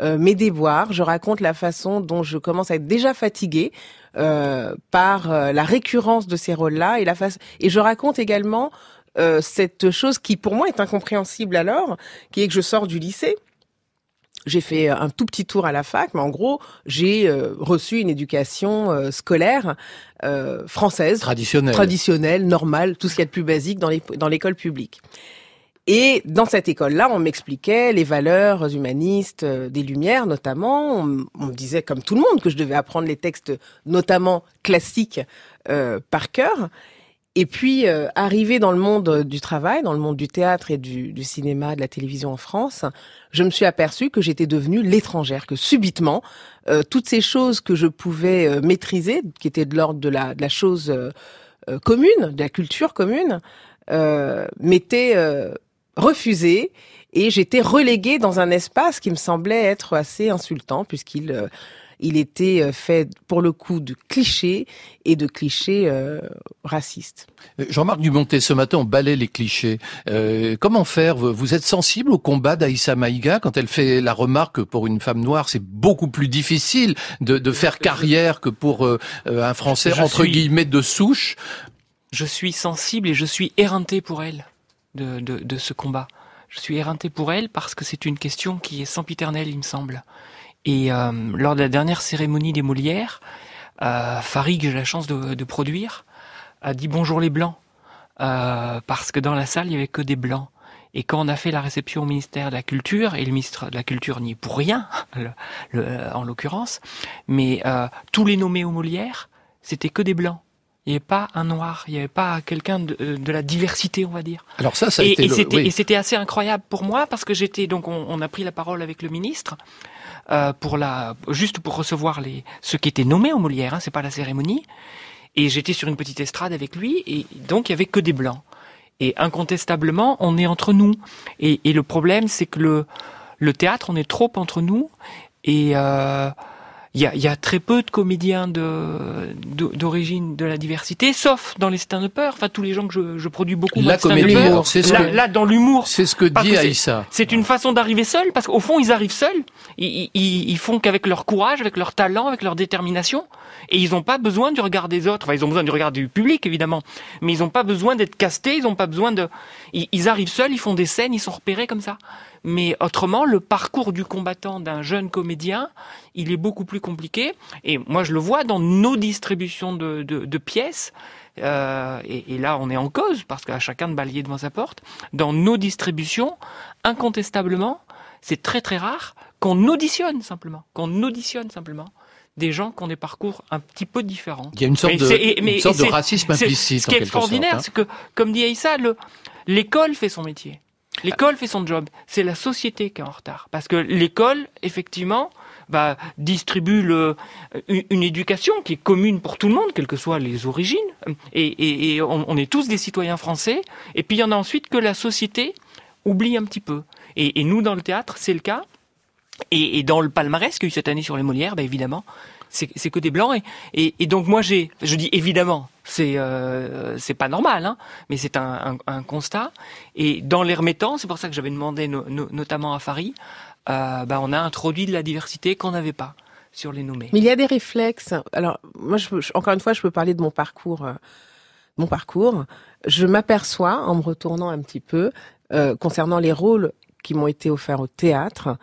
euh, mes déboires, je raconte la façon dont je commence à être déjà fatiguée euh, par euh, la récurrence de ces rôles-là et la face et je raconte également cette chose qui pour moi est incompréhensible alors, qui est que je sors du lycée. J'ai fait un tout petit tour à la fac, mais en gros, j'ai euh, reçu une éducation euh, scolaire euh, française, Traditionnelle. traditionnelle, normale, tout ce qu'il y a de plus basique dans les- dans l'école publique. Et dans cette école-là, on m'expliquait les valeurs humanistes euh, des Lumières, notamment. On, on me disait, comme tout le monde, que je devais apprendre les textes, notamment classiques, euh, par cœur. Et puis, euh, arrivé dans le monde du travail, dans le monde du théâtre et du, du cinéma, de la télévision en France, je me suis aperçue que j'étais devenue l'étrangère, que subitement, euh, toutes ces choses que je pouvais euh, maîtriser, qui étaient de l'ordre de la, de la chose euh, euh, commune, de la culture commune, euh, m'étaient euh, refusées et j'étais reléguée dans un espace qui me semblait être assez insultant puisqu'il euh, il était euh, fait pour le coup de clichés et de clichés euh, racistes. Euh, Jean-Marc Dumontet, ce matin, on balaie les clichés. Euh, comment faire? Vous êtes sensible au combat d'Aïssa Maïga? Quand elle fait la remarque que pour une femme noire, c'est beaucoup plus difficile de, de faire carrière que pour euh, euh, un Français, Je entre suis- guillemets, de souche je suis sensible et je suis éreinté pour elle de, de, de ce combat. Je suis éreinté pour elle parce que c'est une question qui est sempiternelle, il me semble. Et euh, lors de la dernière cérémonie des Molières, euh, que j'ai la chance de, produire, a dit bonjour les blancs euh, parce que dans la salle il y avait que des blancs. Et quand on a fait la réception au ministère de la Culture, et le ministre de la Culture n'y est pour rien, en l'occurrence, mais euh, tous les nommés aux Molières, c'était que des blancs. Il n'y avait pas un noir, il n'y avait pas quelqu'un de, de la diversité, on va dire. Alors ça, ça a et, été et c'était oui. et c'était assez incroyable pour moi parce que j'étais donc on, on a pris la parole avec le ministre euh, pour la juste pour recevoir les ceux qui étaient nommés aux Molières, hein, c'est pas la cérémonie. Et j'étais sur une petite estrade avec lui et donc il y avait que des blancs. Et incontestablement, on est entre nous. Et, et le problème, c'est que le le théâtre, on est trop entre nous et euh, il y a, y a très peu de comédiens de de- d'origine de, la diversité, sauf dans les stand-uppers. Enfin, tous les gens que je, je produis beaucoup. La de comédie, c'est ce là, que- là, dans l'humour. C'est ce que dit Aïssa. C'est une façon d'arriver seul, parce qu'au fond, ils arrivent seuls. Ils, ils, ils font qu'avec leur courage, avec leur talent, avec leur détermination. Et ils n'ont pas besoin du regard des autres. Enfin, ils ont besoin du regard du public, évidemment. Mais ils n'ont pas besoin d'être castés, ils n'ont pas besoin de... Ils, ils arrivent seuls, ils font des scènes, ils sont repérés comme ça. Mais autrement, le parcours du combattant d'un jeune comédien, il est beaucoup plus compliqué. Et moi, je le vois dans nos distributions de, de, de pièces. Euh, et, et là, on est en cause parce qu'à chacun de balayer devant sa porte. Dans nos distributions, incontestablement, c'est très très rare qu'on auditionne simplement, qu'on auditionne simplement des gens qui ont des parcours un petit peu différents. Il y a une sorte de- une sorte racisme implicite, Ce qui est extraordinaire, hein. c'est que, comme dit Aïssa, le- l'école fait son métier. L'école fait son job. C'est la société qui est en retard. Parce que l'école, effectivement, bah, distribue une, éducation qui est commune pour tout le monde, quelles que soient les origines. Et, on, est tous des citoyens français. Et puis il y en a ensuite que la société oublie un petit peu. Et, nous, dans le théâtre, c'est le cas. Et, et dans le palmarès qu'il y a eu cette année sur les Molières, bah évidemment, c'est que des blancs. Et, donc moi j'ai, je dis évidemment, c'est euh, pas normal, hein, mais c'est un, un, constat. Et dans les remettants, c'est pour ça que j'avais demandé no- no- notamment à Farid, euh, bah on a introduit de la diversité qu'on n'avait pas sur les nommés. Mais il y a des réflexes. Alors, moi, je- encore une fois, je peux parler de mon parcours. euh, mon parcours. Je m'aperçois, en me retournant un petit peu, euh, concernant les rôles qui m'ont été offerts au théâtre,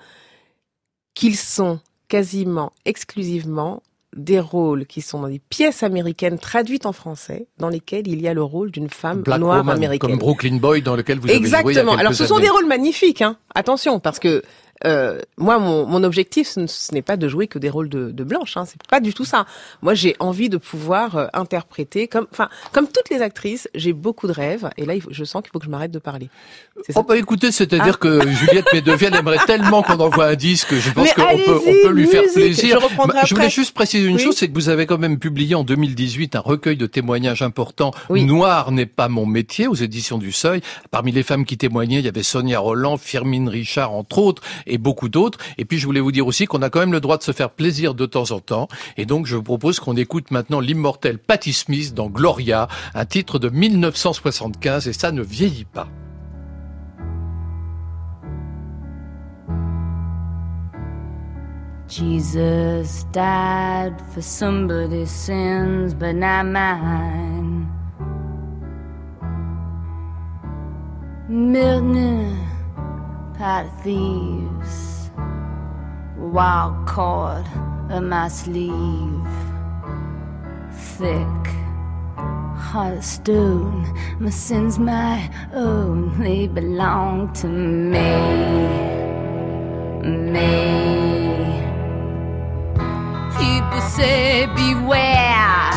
qu'ils sont quasiment exclusivement des rôles qui sont dans des pièces américaines traduites en français, dans lesquelles il y a le rôle d'une femme Black noire Woman, américaine. comme Brooklyn Boy dans lequel vous avez joué Exactement. Alors, ce sont des rôles magnifiques, hein. Attention, parce que euh, moi, mon, mon objectif, ce ne- ce n'est pas de jouer que des rôles de, de blanche. Hein. C'est pas du tout ça. Moi, j'ai envie de pouvoir euh, interpréter, comme, enfin, comme toutes les actrices, j'ai beaucoup de rêves. Et là, je sens qu'il faut que je m'arrête de parler. Oh bah écoutez, c'est-à-dire Ah. que Juliette Medevielle aimerait tellement qu'on envoie un disque, je pense qu'on peut, on peut lui faire plaisir. je Bah, voulais juste préciser une Oui. chose, c'est que vous avez quand même publié en 2018 un recueil de témoignages importants. Noir n'est pas mon métier aux éditions du Seuil. Parmi les femmes qui témoignaient, il y avait Sonia Roland, Firmine Richard entre autres, et beaucoup d'autres. Et puis je voulais vous dire aussi qu'on a quand même le droit de se faire plaisir de temps en temps. Et donc je vous propose qu'on écoute maintenant l'immortel Patti Smith dans Gloria, un titre de 1975 et ça ne vieillit pas. Jesus died for somebody's sins, but not mine. Milton, of thieves, wild cord of my sleeve, thick, heart of stone. My sins, my own, they belong to me, me. People say beware,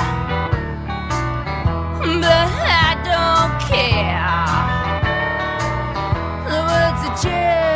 but I don't care. Cheers!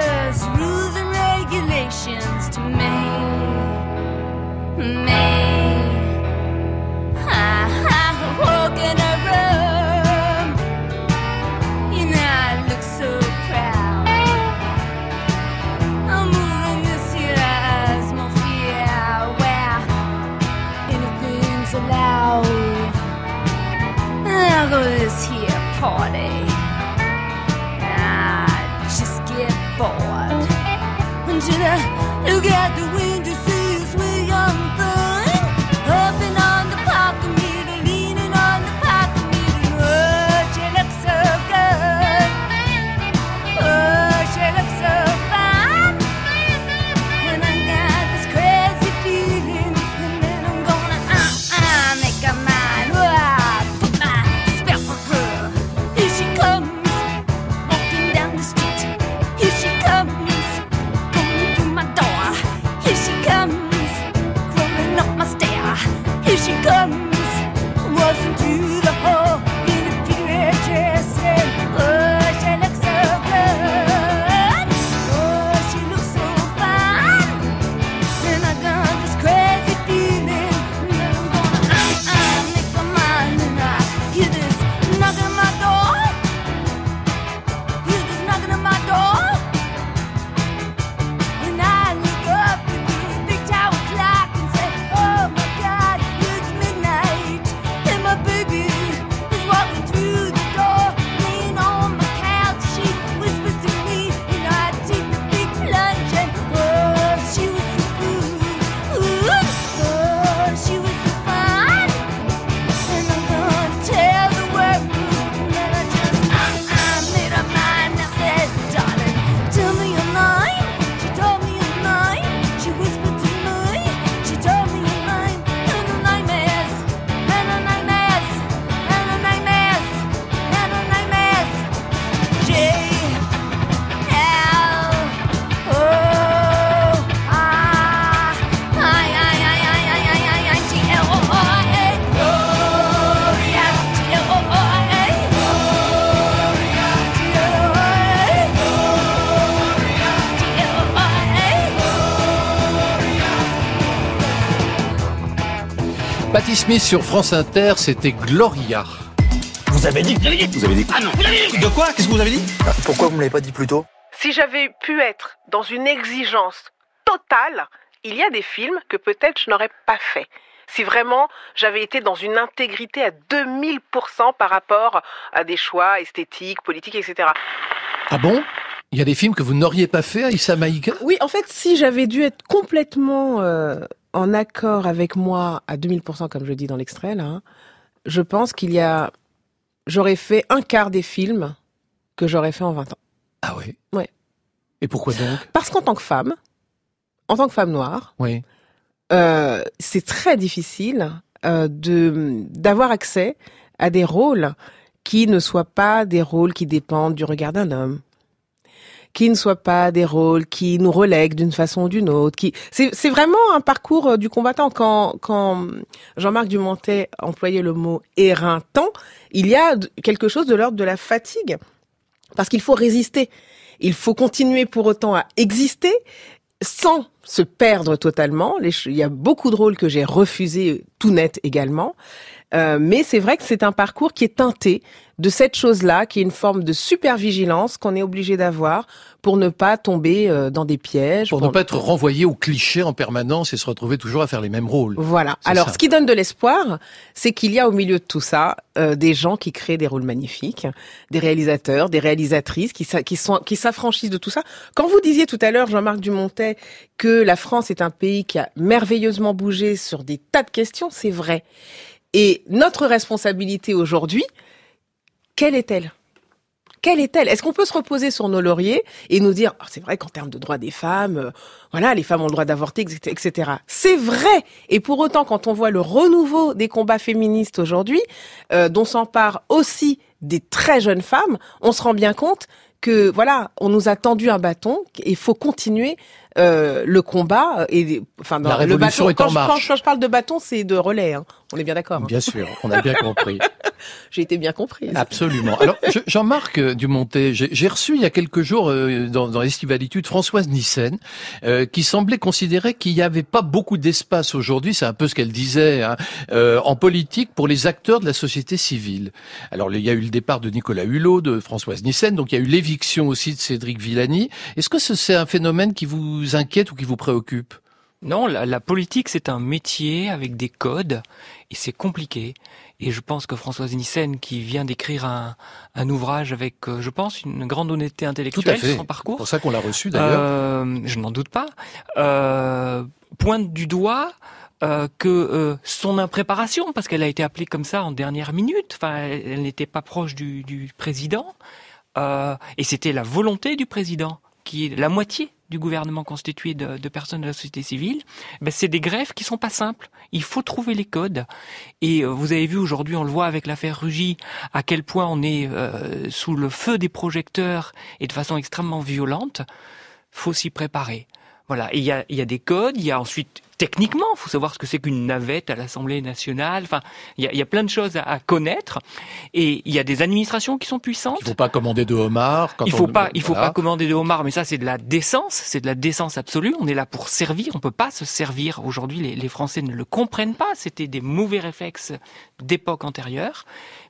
Smith sur France Inter, c'était Gloria. Vous avez dit, vous avez dit, vous avez dit. Ah non, vous avez dit De quoi Qu'est-ce que vous avez dit Pourquoi vous me l'avez pas dit plus tôt Si j'avais pu être dans une exigence totale, il y a des films que peut-être je n'aurais pas fait. Si vraiment j'avais été dans une intégrité à 2000% par rapport à des choix esthétiques, politiques, etc. Ah bon? Il y a des films que vous n'auriez pas fait, Aïssa Maïga? Oui, en fait, si j'avais dû être complètement euh, en accord avec moi à 2000%, comme je dis dans l'extrait, là, hein, je pense qu'il y a... J'aurais fait un quart des films que j'aurais fait en 20 ans. Ah oui? Ouais. Et pourquoi donc? Parce qu'en tant que femme, en tant que femme noire, Oui. euh, c'est très difficile euh, de d'avoir accès à des rôles qui ne soient pas des rôles qui dépendent du regard d'un homme, qui ne soient pas des rôles qui nous relèguent d'une façon ou d'une autre. Qui c'est vraiment un parcours euh, du combattant. Quand quand Jean-Marc Dumontet employait le mot éreintant, il y a quelque chose de l'ordre de la fatigue parce qu'il faut résister. Il faut continuer pour autant à exister sans se perdre totalement. Il y a beaucoup de rôles que j'ai refusés tout net également. Euh, mais c'est vrai que c'est un parcours qui est teinté de cette chose-là, qui est une forme de supervigilance qu'on est obligé d'avoir pour ne pas tomber euh, dans des pièges. Pour ne pas être renvoyé au cliché en permanence et se retrouver toujours à faire les mêmes rôles. Voilà. Alors, ça. ce qui donne de l'espoir, c'est qu'il y a au milieu de tout ça euh, des gens qui créent des rôles magnifiques, des réalisateurs, des réalisatrices qui, qui sont qui s'affranchissent de tout ça. Quand vous disiez tout à l'heure, Jean-Marc Dumontet, que la France est un pays qui a merveilleusement bougé sur des tas de questions, c'est vrai. Et notre responsabilité aujourd'hui, quelle est-elle? Quelle est-elle? Est-ce qu'on peut se reposer sur nos lauriers et nous dire, oh, c'est vrai qu'en termes de droits des femmes, euh, voilà, les femmes ont le droit d'avorter, etc. C'est vrai. Et pour autant, quand on voit le renouveau des combats féministes aujourd'hui, euh, dont s'emparent aussi des très jeunes femmes, on se rend bien compte que voilà, on nous a tendu un bâton et il faut continuer euh, le combat et enfin dans La révolution le bâton, est en quand, je, marche. quand je parle de bâton, c'est de relais. Hein. On est bien d'accord. hein. Bien sûr, on a bien compris. J'ai été bien comprise. Absolument. Alors, je- Jean-Marc euh, Dumontet, j'ai reçu il y a quelques jours euh, dans, dans Estivalitude Françoise Nissen, euh, qui semblait considérer qu'il n'y avait pas beaucoup d'espace aujourd'hui, c'est un peu ce qu'elle disait, hein, euh, en politique pour les acteurs de la société civile. Alors, il y a eu le départ de Nicolas Hulot, de Françoise Nissen, donc il y a eu l'éviction aussi de Cédric Villani. Est-ce que ce- c'est un phénomène qui vous inquiète ou qui vous préoccupe? Non, la, la politique, c'est un métier avec des codes et c'est compliqué. Et je pense que Françoise Nissen, qui vient d'écrire un, un ouvrage avec, euh, je pense, une grande honnêteté Tout à intellectuelle fait. sur son C'est parcours, pour ça qu'on l'a reçu d'ailleurs. euh, je n'en doute pas, euh, pointe du doigt euh, que euh, son impréparation, parce qu'elle a été appelée comme ça en dernière minute, enfin, elle, elle n'était pas proche du, du président, euh, et c'était la volonté du président, qui est la moitié du gouvernement constitué de, personnes de la société civile, ben c'est des greffes qui sont pas simples. Il faut trouver les codes. Et euh, vous avez vu aujourd'hui, on le voit avec l'affaire Rugy, à quel point on est euh, sous le feu des projecteurs et de façon extrêmement violente. Faut s'y préparer. Voilà. Il y a, il y a des codes. Il y a ensuite techniquement, il faut savoir ce que c'est qu'une navette à l'Assemblée nationale. Enfin, il y a, il y a plein de choses à, à connaître. Et il y a des administrations qui sont puissantes. Il faut pas commander de homard. Quand Il faut on- pas, il faut voilà. pas commander de homard, mais ça c'est de la décence, c'est de la décence absolue. On est là pour servir, on peut pas se servir. Aujourd'hui, les, les Français ne le comprennent pas. C'était des mauvais réflexes d'époque antérieure.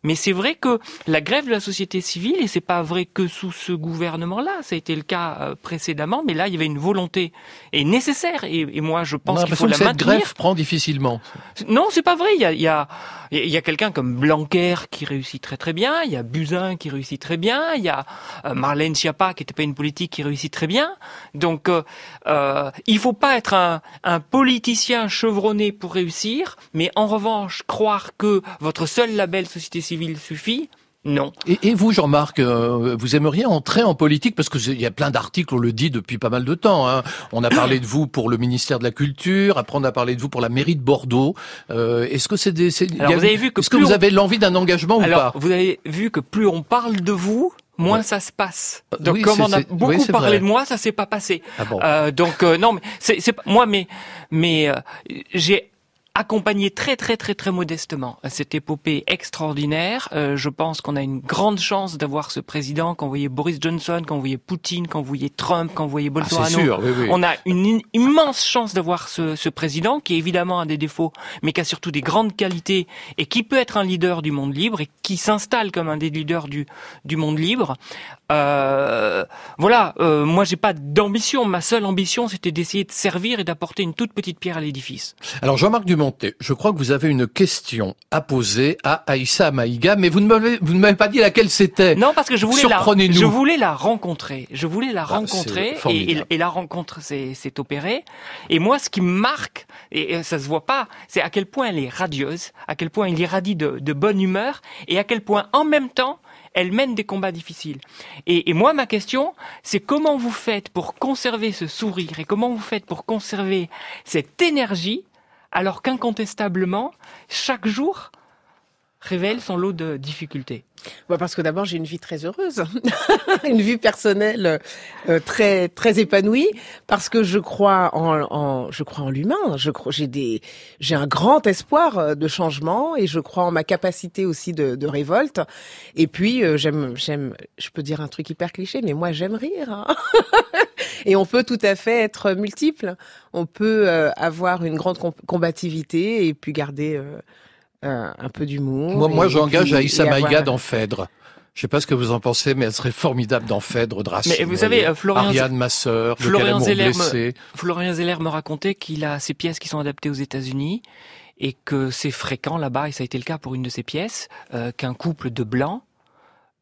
Mais c'est vrai que la grève de la société civile, et c'est pas vrai que sous ce gouvernement-là, ça a été le cas euh, précédemment, mais là il y avait une volonté et nécessaire. Et, et moi je pense qu'il faut la que cette maintenir. greffe prend difficilement. Non, c'est pas vrai. Il y a, il y a, il y a quelqu'un comme Blanquer qui réussit très très bien. Il y a Buzyn qui réussit très bien. Il y a euh, Marlène Schiappa qui n'était pas une politique qui réussit très bien. Donc, euh, euh, il faut pas être un, un politicien chevronné pour réussir, mais en revanche croire que votre seul label société civile suffit. Non. Et, et vous, Jean-Marc, euh, vous aimeriez entrer en politique parce que il y a plein d'articles, on le dit depuis pas mal de temps. Hein. On a parlé de vous pour le ministère de la Culture, après on a parlé de vous pour la mairie de Bordeaux. Euh, Est-ce que c'est des c'est- Alors, a- vous avez vu que Est-ce que vous on- avez l'envie d'un engagement ou pas vous avez vu que plus on parle de vous, moins Ouais. ça se passe. Euh, Donc, oui, comme on a oui, beaucoup parlé vrai. de moi, ça s'est pas passé. Ah bon. Euh, donc euh, non, mais c'est c'est pas- moi, mais mais euh, j'ai accompagné très très très très modestement cette épopée extraordinaire. Euh, je pense qu'on a une grande chance d'avoir ce président. Quand vous voyez Boris Johnson, quand vous voyez Poutine, quand vous voyez Trump, quand vous voyez Bolsonaro, Ah, sûr, oui, oui. on a une immense chance d'avoir ce, ce président qui évidemment a des défauts, mais qui a surtout des grandes qualités et qui peut être un leader du monde libre et qui s'installe comme un des leaders du, du monde libre. Euh, voilà, euh, moi j'ai pas d'ambition. Ma seule ambition, c'était d'essayer de servir et d'apporter une toute petite pierre à l'édifice. Alors Jean-Marc Je crois que vous avez une question à poser à Aïssa Maïga, mais vous ne m'avez pas dit laquelle c'était. Non, parce que je voulais la, je voulais la rencontrer. Je voulais la Ah, rencontrer et, formidable. et- et la rencontre s'est opérée. Et moi, ce qui me marque, et, ça se voit pas, c'est à quel point elle est radieuse, à quel point elle irradie de, de bonne humeur, et à quel point en même temps elle mène des combats difficiles. Et, et moi, ma question, c'est comment vous faites pour conserver ce sourire et comment vous faites pour conserver cette énergie alors qu'incontestablement, chaque jour révèle son lot de difficultés. Bah parce que d'abord j'ai une vie très heureuse, une vie personnelle euh, très très épanouie, parce que je crois en, en je crois en l'humain. Je crois j'ai des j'ai un grand espoir euh, de changement et je crois en ma capacité aussi de, de révolte. Et puis euh, j'aime j'aime je peux dire un truc hyper cliché, mais moi j'aime rire. hein. et on peut tout à fait être multiple. On peut euh, avoir une grande com- combativité et puis garder euh, un peu d'humour. Moi, moi j'engage Aïssa Maïga dans Phèdre. Je sais pas ce que vous en pensez, mais elle serait formidable dans Phèdre de Racine. Mais vous savez, euh, Florian- Ariane, ma sœur, Florian Zeller, blessé. me, Florian Zeller me racontait qu'il a ces pièces qui sont adaptées aux États-Unis et que c'est fréquent là-bas, et ça a été le cas pour une de ces pièces, euh, qu'un couple de blancs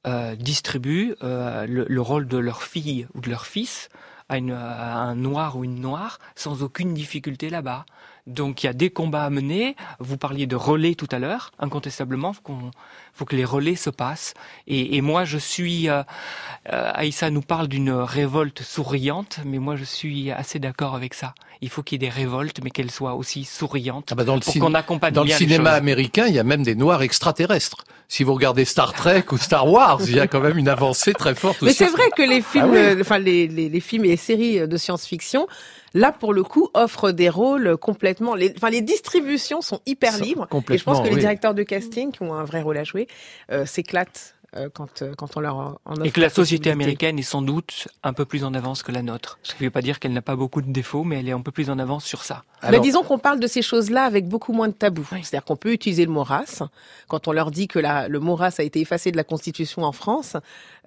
euh, distribue euh, le, le rôle de leur fille ou de leur fils à, une, à un noir ou une noire sans aucune difficulté là-bas. Donc il y a des combats à mener. Vous parliez de relais tout à l'heure. Incontestablement, faut qu'on faut que les relais se passent. Et, et moi, je suis. Euh, euh, Aïssa nous parle d'une révolte souriante, mais moi, je suis assez d'accord avec ça. Il faut qu'il y ait des révoltes, mais qu'elles soient aussi souriantes Ah bah dans le, pour cin- qu'on accompagne dans le bien cinéma américain, il y a même des noirs extraterrestres. Si vous regardez Star Trek ou Star Wars, il y a quand même une avancée très forte Mais c'est vrai que les films, Ah oui. euh, enfin les, les, les films et les séries de science-fiction, là pour le coup, offrent des rôles complètement. Les, enfin les distributions sont hyper libres. Et je pense que les directeurs de casting qui ont un vrai rôle à jouer euh, s'éclatent quand euh, quand on leur en offre Et que la société américaine est sans doute un peu plus en avance que la nôtre. Ce qui ne veut pas dire qu'elle n'a pas beaucoup de défauts, mais elle est un peu plus en avance sur ça. Mais disons qu'on parle de ces choses-là avec beaucoup moins de tabous. C'est-à-dire qu'on peut utiliser le mot race. Quand on leur dit que la, le mot race a été effacé de la Constitution en France,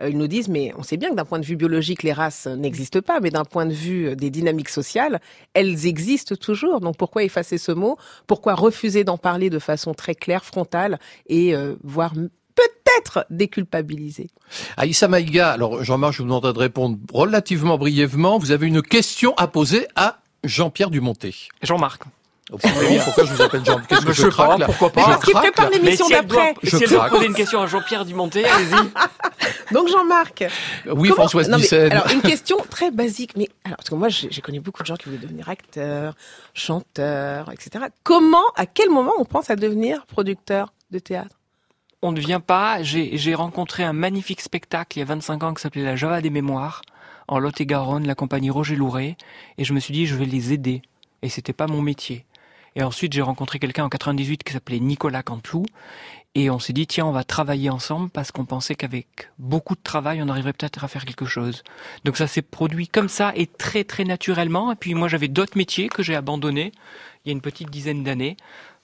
euh, ils nous disent, mais on sait bien que d'un point de vue biologique, les races n'existent pas, mais d'un point de vue euh, des dynamiques sociales, elles existent toujours. Donc pourquoi effacer ce mot? Pourquoi refuser d'en parler de façon très claire, frontale, et euh, voire peut-être déculpabiliser Aïssa Maïga, alors Jean-Marc, je vous demanderai de répondre relativement brièvement. Vous avez une question à poser à Jean-Pierre Dumonté. Jean-Marc. Pourquoi je vous appelle Jean Qu'est-ce que Je je, pas, craque là pourquoi pas. Je Mais parce qu'il prépare l'émission Mais si elle doit, d'après. si Je elle doit craque. poser une question à Jean-Pierre Dumonté, allez-y. Donc Jean-Marc. Oui, comment- Françoise non, mais. Alors une question très basique, mais alors parce que moi j'ai j'ai connu beaucoup de gens qui voulaient devenir acteurs, chanteurs, etc. Comment, à quel moment on pense à devenir producteur de théâtre? On ne vient pas. J'ai rencontré un magnifique spectacle il y a 25 ans qui s'appelait La Java des Mémoires en Lot-et-Garonne, la compagnie Roger Louret, et je me suis dit je vais les aider. Et c'était pas mon métier. Et ensuite j'ai rencontré quelqu'un en 98 qui s'appelait Nicolas Canteloup, et on s'est dit tiens on va travailler ensemble parce qu'on pensait qu'avec beaucoup de travail on arriverait peut-être à faire quelque chose. Donc ça s'est produit comme ça et très très naturellement. Et puis moi j'avais d'autres métiers que j'ai abandonnés il y a une petite dizaine d'années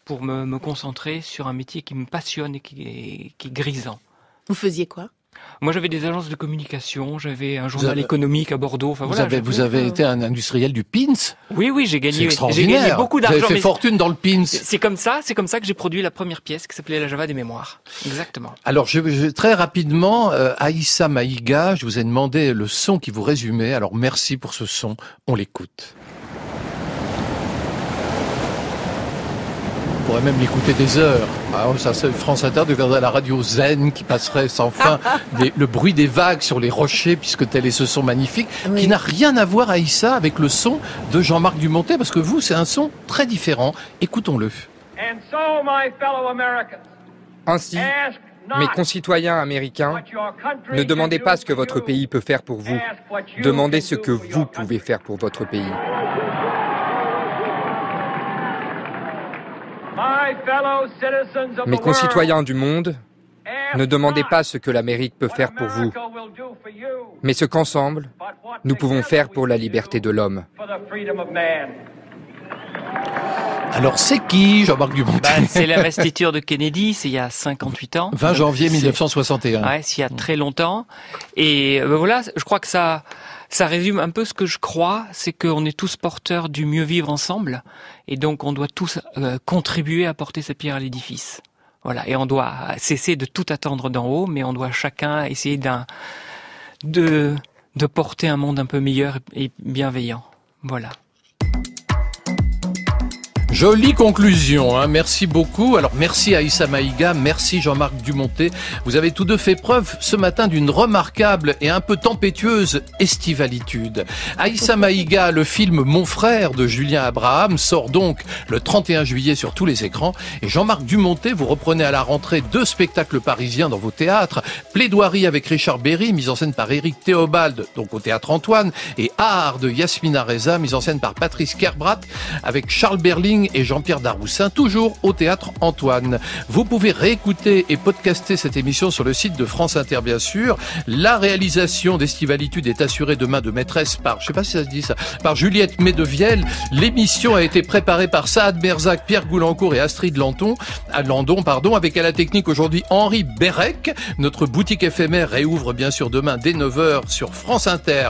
pour me, me concentrer sur un métier qui me passionne et qui est, qui est grisant. Vous faisiez quoi? Moi, j'avais des agences de communication, j'avais un journal avez- économique à Bordeaux. Enfin, Vous, voilà, avez, vous avez été un industriel du pins? Oui, oui, j'ai gagné. J'ai gagné beaucoup Vous avez d'argent. fait mais fortune dans le pins. C'est comme ça, c'est comme ça que j'ai produit la première pièce qui s'appelait La Java des mémoires. Exactement. Alors, je, je- très rapidement, euh, Aïssa Maïga, je vous ai demandé le son qui vous résumait. Alors, merci pour ce son. On l'écoute. Pourrait même l'écouter des heures. Ah, ça, c'est France Inter deviendrait la radio zen qui passerait sans fin des- le bruit des vagues sur les rochers, puisque tel est ce son magnifique, qui n'a rien à voir, Aïssa, avec le son de Jean-Marc Dumontet, parce que vous, c'est un son très différent. Écoutons-le. And so, my fellow Americans, Ainsi, mes concitoyens américains, what your country ne demandez can pas do ce que for votre you. pays peut faire pour vous. Ask what you Demandez can ce do que for vous your pouvez faire pour votre pays. Mes concitoyens du monde, ne demandez not pas ce que l'Amérique peut faire pour vous, America will do for you, mais ce qu'ensemble, nous pouvons faire pour la liberté de l'homme. for the freedom of man. Alors, c'est qui, Jean-Marc Dumontet Bah, c'est l'investiture de Kennedy, c'est il y a 58 ans. 20 janvier C'est- 1961. Ouais, c'est il y a très longtemps. Et euh, ben voilà, je crois que ça, ça résume un peu ce que je crois, c'est qu'on est tous porteurs du mieux vivre ensemble, et donc on doit tous euh, contribuer à porter sa pierre à l'édifice. Voilà, et on doit cesser de tout attendre d'en haut, mais on doit chacun essayer d'un, de, de porter un monde un peu meilleur et bienveillant. Voilà. Jolie conclusion, hein. merci beaucoup. Alors merci Aïssa Maïga, merci Jean-Marc Dumontet. Vous avez tous deux fait preuve ce matin d'une remarquable et un peu tempétueuse estivalitude. Aïssa Maïga, le film Mon frère de Julien Abraham sort donc le 31 juillet sur tous les écrans. Et Jean-Marc Dumontet, vous reprenez à la rentrée deux spectacles parisiens dans vos théâtres. Plaidoirie avec Richard Berry, mise en scène par Éric Théobald, donc au théâtre Antoine. Et Art de Yasmina Reza, mise en scène par Patrice Kerbrat, avec Charles Berling et Jean-Pierre Daroussin, toujours au théâtre Antoine. Vous pouvez réécouter et podcaster cette émission sur le site de France Inter, bien sûr. La réalisation d'Estivalitude est assurée demain de maîtresse par, je sais pas si ça dit ça, par Juliette Medevielle. L'émission a été préparée par Saad Merzac, Pierre Goulancourt et Astrid Landon, à Landon, pardon, avec à la technique aujourd'hui Henri Bérec. Notre boutique éphémère réouvre bien sûr demain dès 9h sur France Inter